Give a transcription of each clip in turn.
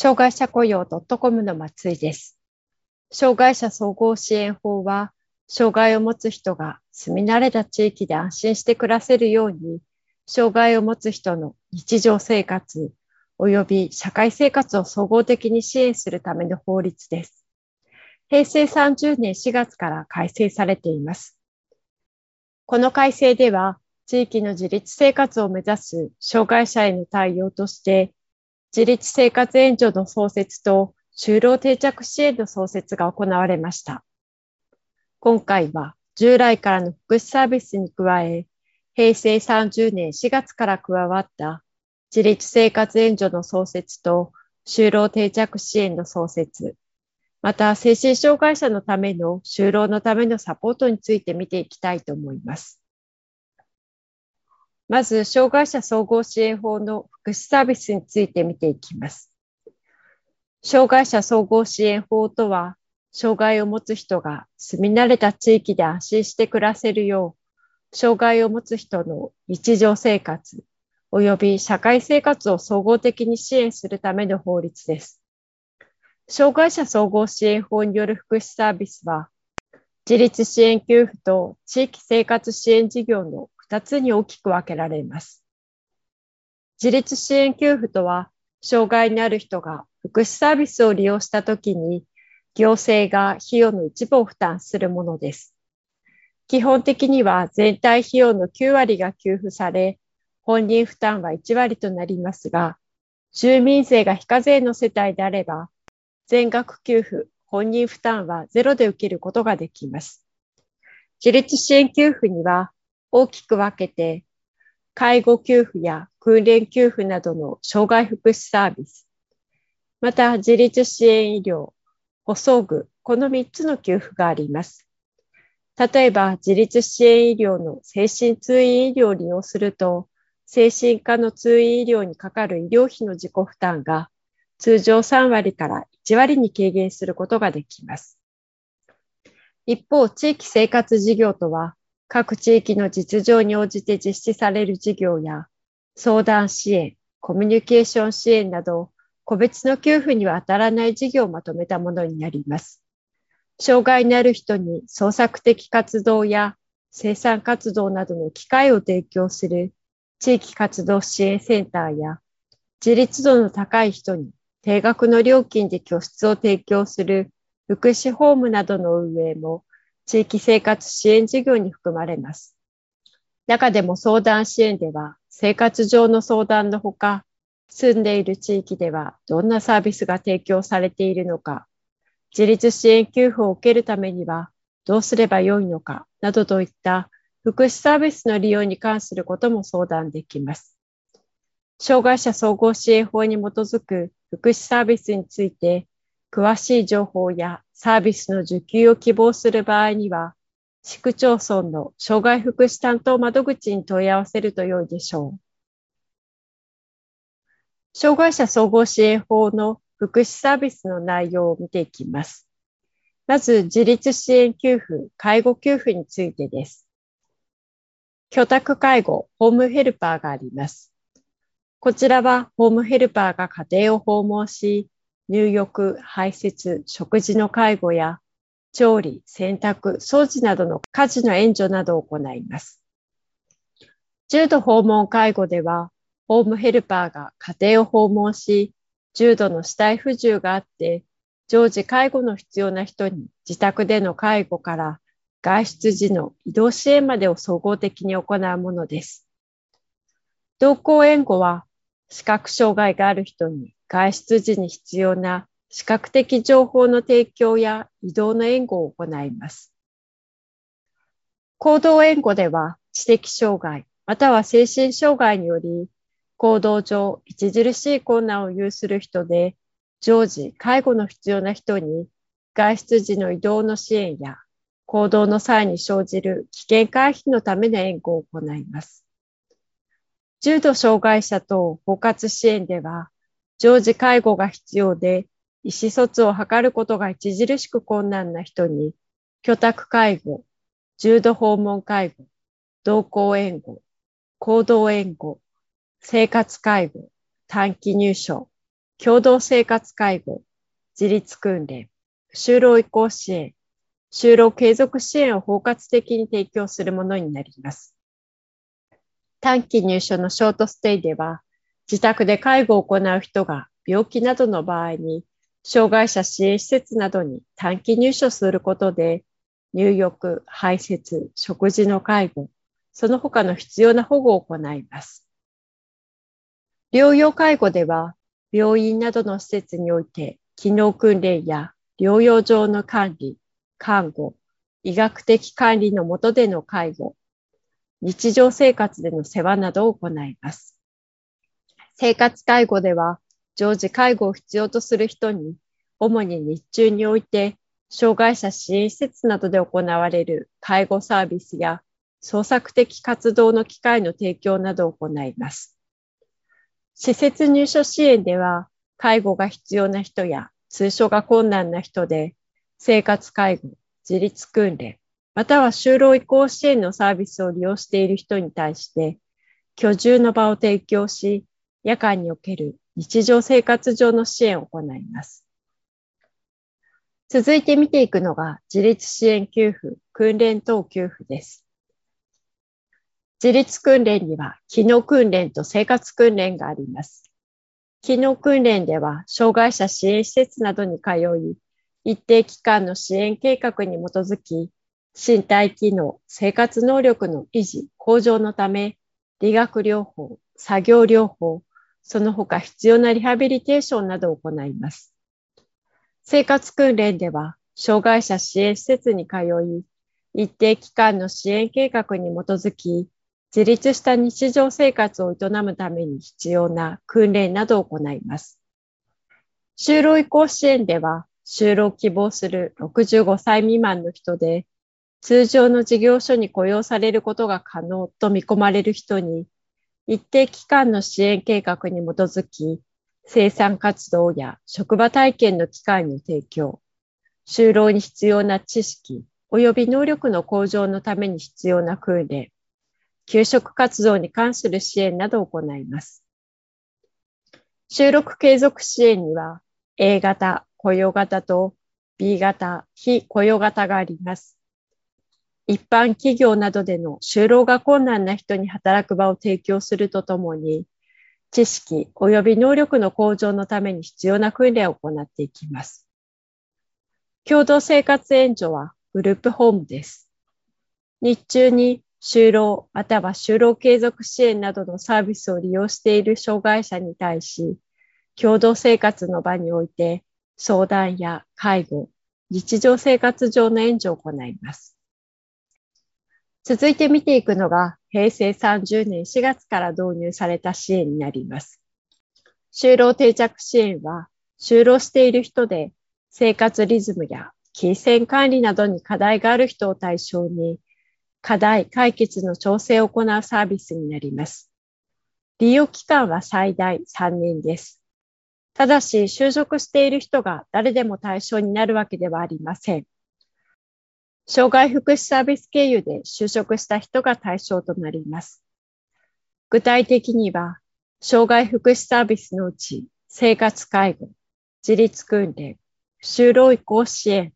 障害者雇用 .com の松井です。障害者総合支援法は、障害を持つ人が住み慣れた地域で安心して暮らせるように、障害を持つ人の日常生活及び社会生活を総合的に支援するための法律です。平成30年4月から改正されています。この改正では、地域の自立生活を目指す障害者への対応として、自立生活援助の創設と就労定着支援の創設が行われました。今回は従来からの福祉サービスに加え、平成30年4月から加わった自立生活援助の創設と就労定着支援の創設、また精神障害者のための就労のためのサポートについて見ていきたいと思います。まず、障害者総合支援法の福祉サービスについて見ていきます。障害者総合支援法とは、障害を持つ人が住み慣れた地域で安心して暮らせるよう、障害を持つ人の日常生活及び社会生活を総合的に支援するための法律です。障害者総合支援法による福祉サービスは、自立支援給付と地域生活支援事業の2つに大きく分けられます。自立支援給付とは、障害のある人が福祉サービスを利用したときに、行政が費用の一部を負担するものです。基本的には全体費用の9割が給付され、本人負担は1割となりますが、住民税が非課税の世帯であれば、全額給付、本人負担はゼロで受けることができます。自立支援給付には、大きく分けて、介護給付や訓練給付などの障害福祉サービス、また自立支援医療、補装具、この3つの給付があります。例えば、自立支援医療の精神通院医療を利用すると、精神科の通院医療にかかる医療費の自己負担が通常3割から1割に軽減することができます。一方、地域生活事業とは、各地域の実情に応じて実施される事業や、相談支援、コミュニケーション支援など、個別の給付には当たらない事業をまとめたものになります。障害のある人に創作的活動や生産活動などの機会を提供する地域活動支援センターや、自立度の高い人に定額の料金で居室を提供する福祉ホームなどの運営も地域生活支援事業に含まれます。中でも相談支援では、生活上の相談のほか、住んでいる地域ではどんなサービスが提供されているのか、自立支援給付を受けるためにはどうすればよいのか、などといった福祉サービスの利用に関することも相談できます。障害者総合支援法に基づく福祉サービスについて、詳しい情報やサービスの受給を希望する場合には、市区町村の障害福祉担当窓口に問い合わせると良いでしょう。障害者総合支援法の福祉サービスの内容を見ていきます。まず、自立支援給付、介護給付についてです。居宅介護、ホームヘルパーがあります。こちらは、ホームヘルパーが家庭を訪問し、入浴、排泄、食事の介護や調理、洗濯、掃除などの家事の援助などを行います。重度訪問介護では、ホームヘルパーが家庭を訪問し、重度の死体不自由があって、常時介護の必要な人に自宅での介護から外出時の移動支援までを総合的に行うものです。同行援護は視覚障害がある人に外出時に必要な視覚的情報の提供や移動の援護を行います。行動援護では知的障害または精神障害により行動上著しい困難を有する人で常時介護の必要な人に外出時の移動の支援や行動の際に生じる危険回避のための援護を行います。重度障害者等包括支援では、常時介護が必要で、意思疎通を図ることが著しく困難な人に、居宅介護、重度訪問介護、同行援護、行動援護、生活介護、短期入所、共同生活介護、自立訓練、就労移行支援、就労継続支援を包括的に提供するものになります。短期入所のショートステイでは、自宅で介護を行う人が病気などの場合に、障害者支援施設などに短期入所することで、入浴、排泄、食事の介護、その他の必要な保護を行います。療養介護では、病院などの施設において、機能訓練や療養上の管理、看護、医学的管理の下での介護、日常生活での世話などを行います。生活介護では、常時介護を必要とする人に、主に日中において、障害者支援施設などで行われる介護サービスや創作的活動の機会の提供などを行います。施設入所支援では、介護が必要な人や通所が困難な人で、生活介護、自立訓練、または就労移行支援のサービスを利用している人に対して、居住の場を提供し、夜間における日常生活上の支援を行います。続いて見ていくのが自立支援給付、訓練等給付です。自立訓練には機能訓練と生活訓練があります。機能訓練では障害者支援施設などに通い、一定期間の支援計画に基づき、身体機能、生活能力の維持、向上のため、理学療法、作業療法、その他必要なリハビリテーションなどを行います。生活訓練では、障害者支援施設に通い、一定期間の支援計画に基づき、自立した日常生活を営むために必要な訓練などを行います。就労移行支援では、就労希望する65歳未満の人で、通常の事業所に雇用されることが可能と見込まれる人に、一定期間の支援計画に基づき、生産活動や職場体験の機会の提供、就労に必要な知識及び能力の向上のために必要な訓練、給食活動に関する支援などを行います。収録継続支援には A 型、雇用型と B 型、非雇用型があります。一般企業などでの就労が困難な人に働く場を提供するとともに、知識及び能力の向上のために必要な訓練を行っていきます。共同生活援助はグループホームです。日中に就労または就労継続支援などのサービスを利用している障害者に対し、共同生活の場において相談や介護、日常生活上の援助を行います。続いて見ていくのが、平成30年4月から導入された支援になります。就労定着支援は、就労している人で生活リズムや金銭管理などに課題がある人を対象に、課題解決の調整を行うサービスになります。利用期間は最大3年です。ただし、就職している人が誰でも対象になるわけではありません。障害福祉サービス経由で就職した人が対象となります。具体的には、障害福祉サービスのうち、生活介護、自立訓練、就労移行支援、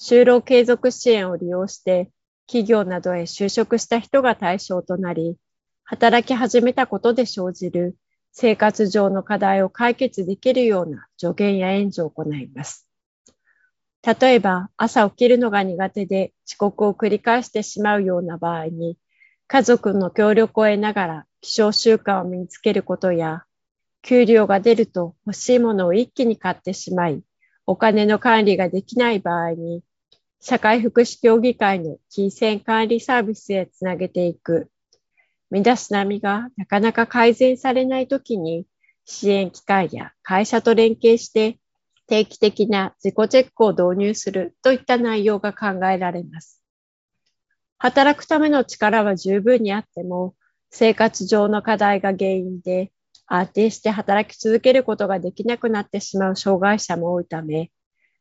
就労継続支援を利用して、企業などへ就職した人が対象となり、働き始めたことで生じる生活上の課題を解決できるような助言や援助を行います。例えば朝起きるのが苦手で遅刻を繰り返してしまうような場合に、家族の協力を得ながら気象習慣を身につけることや、給料が出ると欲しいものを一気に買ってしまい、お金の管理ができない場合に、社会福祉協議会の金銭管理サービスへつなげていく。身だしなみがなかなか改善されないときに、支援機関や会社と連携して定期的な自己チェックを導入するといった内容が考えられます。働くための力は十分にあっても、生活上の課題が原因で安定して働き続けることができなくなってしまう障害者も多いため、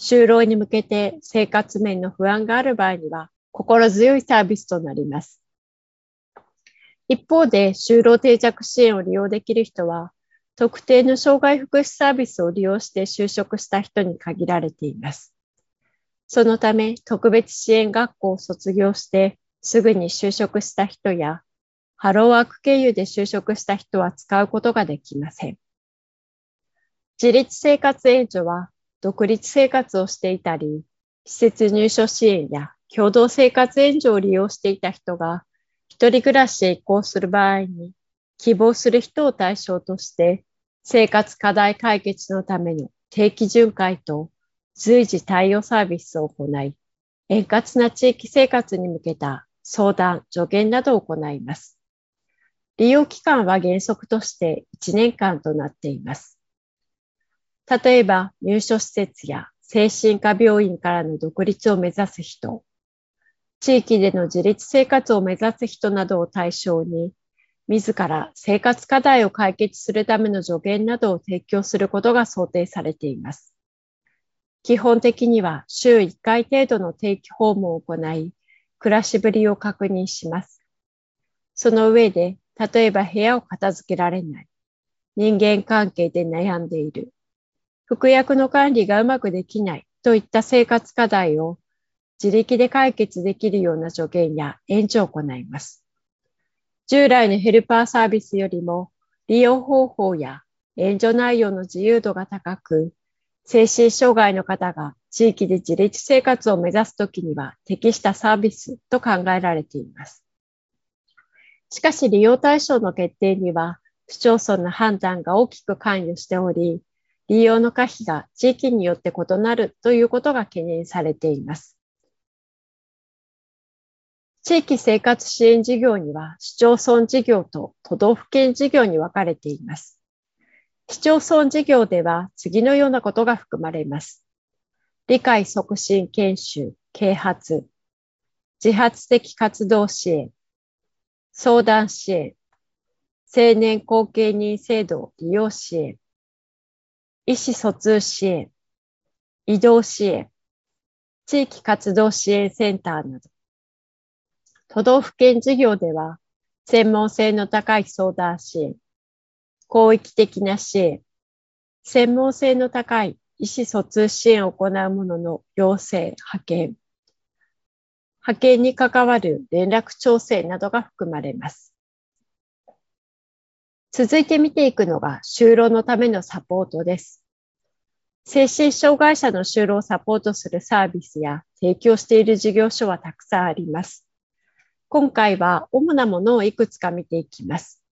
就労に向けて生活面の不安がある場合には心強いサービスとなります。一方で、就労定着支援を利用できる人は、特定の障害福祉サービスを利用して就職した人に限られています。そのため、特別支援学校を卒業してすぐに就職した人や、ハローワーク経由で就職した人は使うことができません。自立生活援助は独立生活をしていたり、施設入所支援や共同生活援助を利用していた人が、一人暮らしへ移行する場合に、希望する人を対象として、生活課題解決のための定期巡回と随時対応サービスを行い、円滑な地域生活に向けた相談、助言などを行います。利用期間は原則として1年間となっています。例えば入所施設や精神科病院からの独立を目指す人、地域での自立生活を目指す人などを対象に、自ら生活課題を解決するための助言などを提供することが想定されています。基本的には週1回程度の定期訪問を行い、暮らしぶりを確認します。その上で、例えば部屋を片付けられない、人間関係で悩んでいる、服薬の管理がうまくできないといった生活課題を自力で解決できるような助言や援助を行います。従来のヘルパーサービスよりも利用方法や援助内容の自由度が高く、精神障害の方が地域で自立生活を目指すときには適したサービスと考えられています。しかし利用対象の決定には市町村の判断が大きく関与しており、利用の可否が地域によって異なるということが懸念されています。地域生活支援事業には市町村事業と都道府県事業に分かれています。市町村事業では次のようなことが含まれます。理解促進研修、啓発、自発的活動支援、相談支援、青年後継人制度利用支援、意思疎通支援、移動支援、地域活動支援センターなど、都道府県事業では、専門性の高い相談支援、広域的な支援、専門性の高い意思疎通支援を行う者の要請、派遣、派遣に関わる連絡調整などが含まれます。続いて見ていくのが就労のためのサポートです。精神障害者の就労をサポートするサービスや提供している事業所はたくさんあります。今回は主なものをいくつか見ていきます。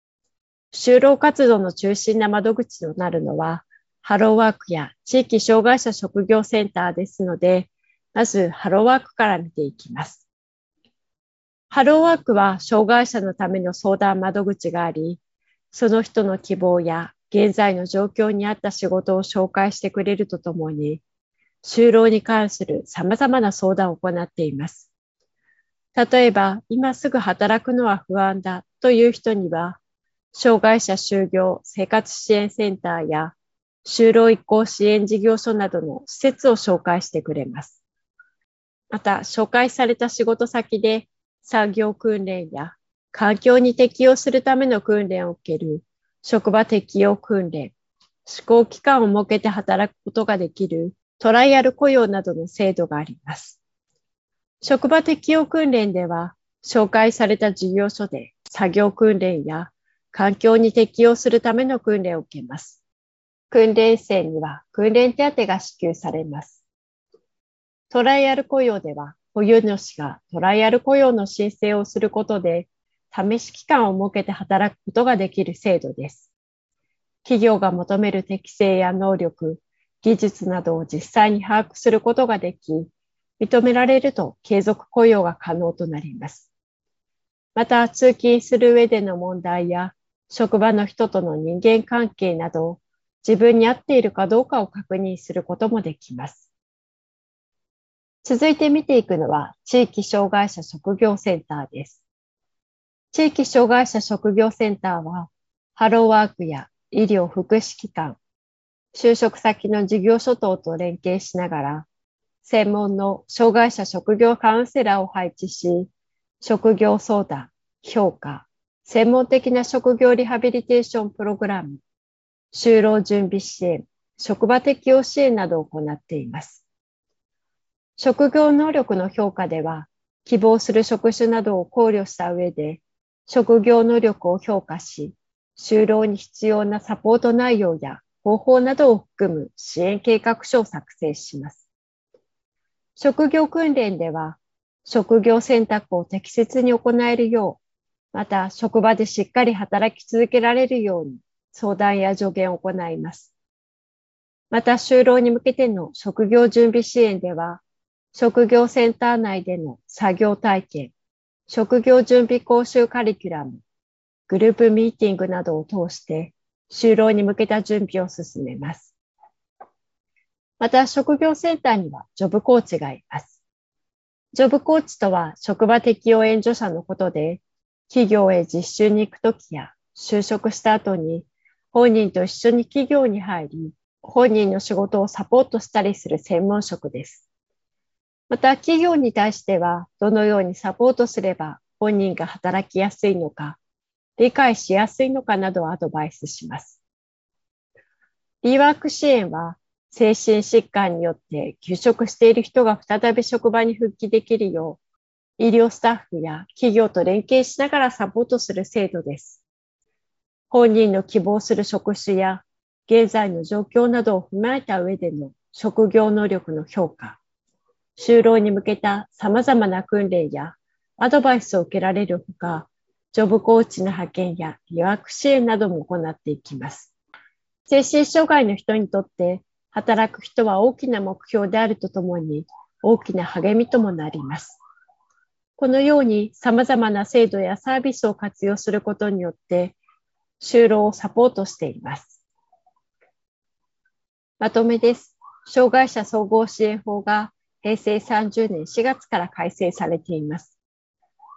就労活動の中心な窓口となるのは、ハローワークや地域障害者職業センターですので、まずハローワークから見ていきます。ハローワークは障害者のための相談窓口があり、その人の希望や現在の状況に合った仕事を紹介してくれるとともに、就労に関する様々な相談を行っています。例えば、今すぐ働くのは不安だという人には、障害者就業生活支援センターや就労移行支援事業所などの施設を紹介してくれます。また、紹介された仕事先で産業訓練や環境に適応するための訓練を受ける職場適応訓練、試行期間を設けて働くことができるトライアル雇用などの制度があります。職場適応訓練では、紹介された事業所で作業訓練や環境に適応するための訓練を受けます。訓練生には訓練手当が支給されます。トライアル雇用では、保有主がトライアル雇用の申請をすることで、試し期間を設けて働くことができる制度です。企業が求める適性や能力、技術などを実際に把握することができ、認められると継続雇用が可能となります。また、通勤する上での問題や、職場の人との人間関係など、自分に合っているかどうかを確認することもできます。続いて見ていくのは、地域障害者職業センターです。地域障害者職業センターは、ハローワークや医療福祉機関、就職先の事業所等と連携しながら、専門の障害者職業カウンセラーを配置し、職業相談、評価、専門的な職業リハビリテーションプログラム、就労準備支援、職場適応支援などを行っています。職業能力の評価では、希望する職種などを考慮した上で、職業能力を評価し、就労に必要なサポート内容や方法などを含む支援計画書を作成します。職業訓練では、職業選択を適切に行えるよう、また職場でしっかり働き続けられるように相談や助言を行います。また就労に向けての職業準備支援では、職業センター内での作業体験、職業準備講習カリキュラム、グループミーティングなどを通して、就労に向けた準備を進めます。また、職業センターにはジョブコーチがいます。ジョブコーチとは職場適用援助者のことで、企業へ実習に行くときや就職した後に本人と一緒に企業に入り、本人の仕事をサポートしたりする専門職です。また、企業に対しては、どのようにサポートすれば本人が働きやすいのか、理解しやすいのかなどをアドバイスします。リワーク支援は、精神疾患によって休職している人が再び職場に復帰できるよう、医療スタッフや企業と連携しながらサポートする制度です。本人の希望する職種や現在の状況などを踏まえた上での職業能力の評価、就労に向けた様々な訓練やアドバイスを受けられるほか、ジョブコーチの派遣や予約支援なども行っていきます。精神障害の人にとって働く人は大きな目標であるとともに大きな励みともなります。このように様々な制度やサービスを活用することによって就労をサポートしています。まとめです。障害者総合支援法が平成30年4月から改正されています。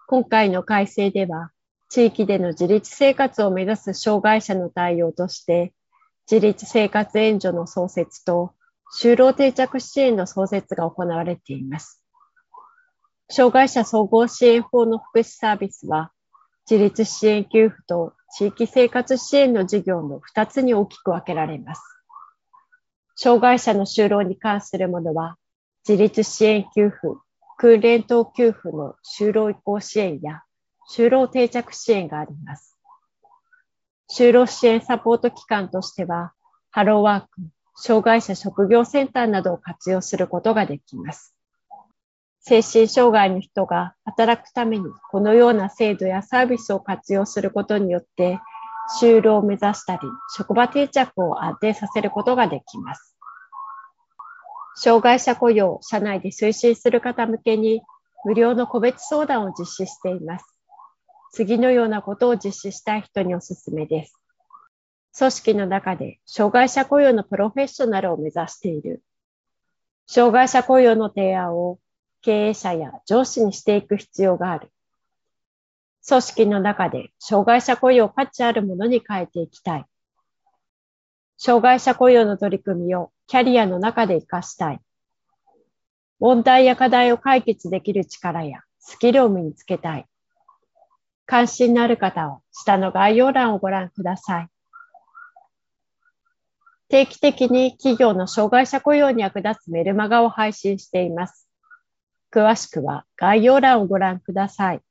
今回の改正では、地域での自立生活を目指す障害者の対応として、自立生活援助の創設と就労定着支援の創設が行われています。障害者総合支援法の福祉サービスは、自立支援給付と地域生活支援の事業の2つに大きく分けられます。障害者の就労に関するものは、自立支援給付、訓練等給付の就労移行支援や就労定着支援があります。就労支援サポート機関としては、ハローワーク、障害者職業センターなどを活用することができます。精神障害の人が働くためにこのような制度やサービスを活用することによって、就労を目指したり、職場定着を安定させることができます。障害者雇用を社内で推進する方向けに無料の個別相談を実施しています。次のようなことを実施したい人におすすめです。組織の中で障害者雇用のプロフェッショナルを目指している。障害者雇用の提案を経営者や上司にしていく必要がある。組織の中で障害者雇用を価値あるものに変えていきたい。障害者雇用の取り組みをキャリアの中で活かしたい。問題や課題を解決できる力やスキルを身につけたい。関心のある方は下の概要欄をご覧ください。定期的に企業の障害者雇用に役立つメルマガを配信しています。詳しくは概要欄をご覧ください。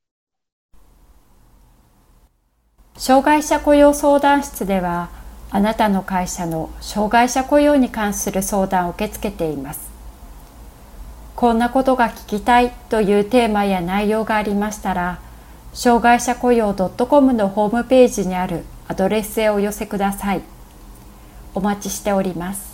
障害者雇用相談室では、あなたの会社の障害者雇用に関する相談を受け付けています。こんなことが聞きたいというテーマや内容がありましたら、障害者雇用 .com のホームページにあるアドレスへお寄せください。お待ちしております。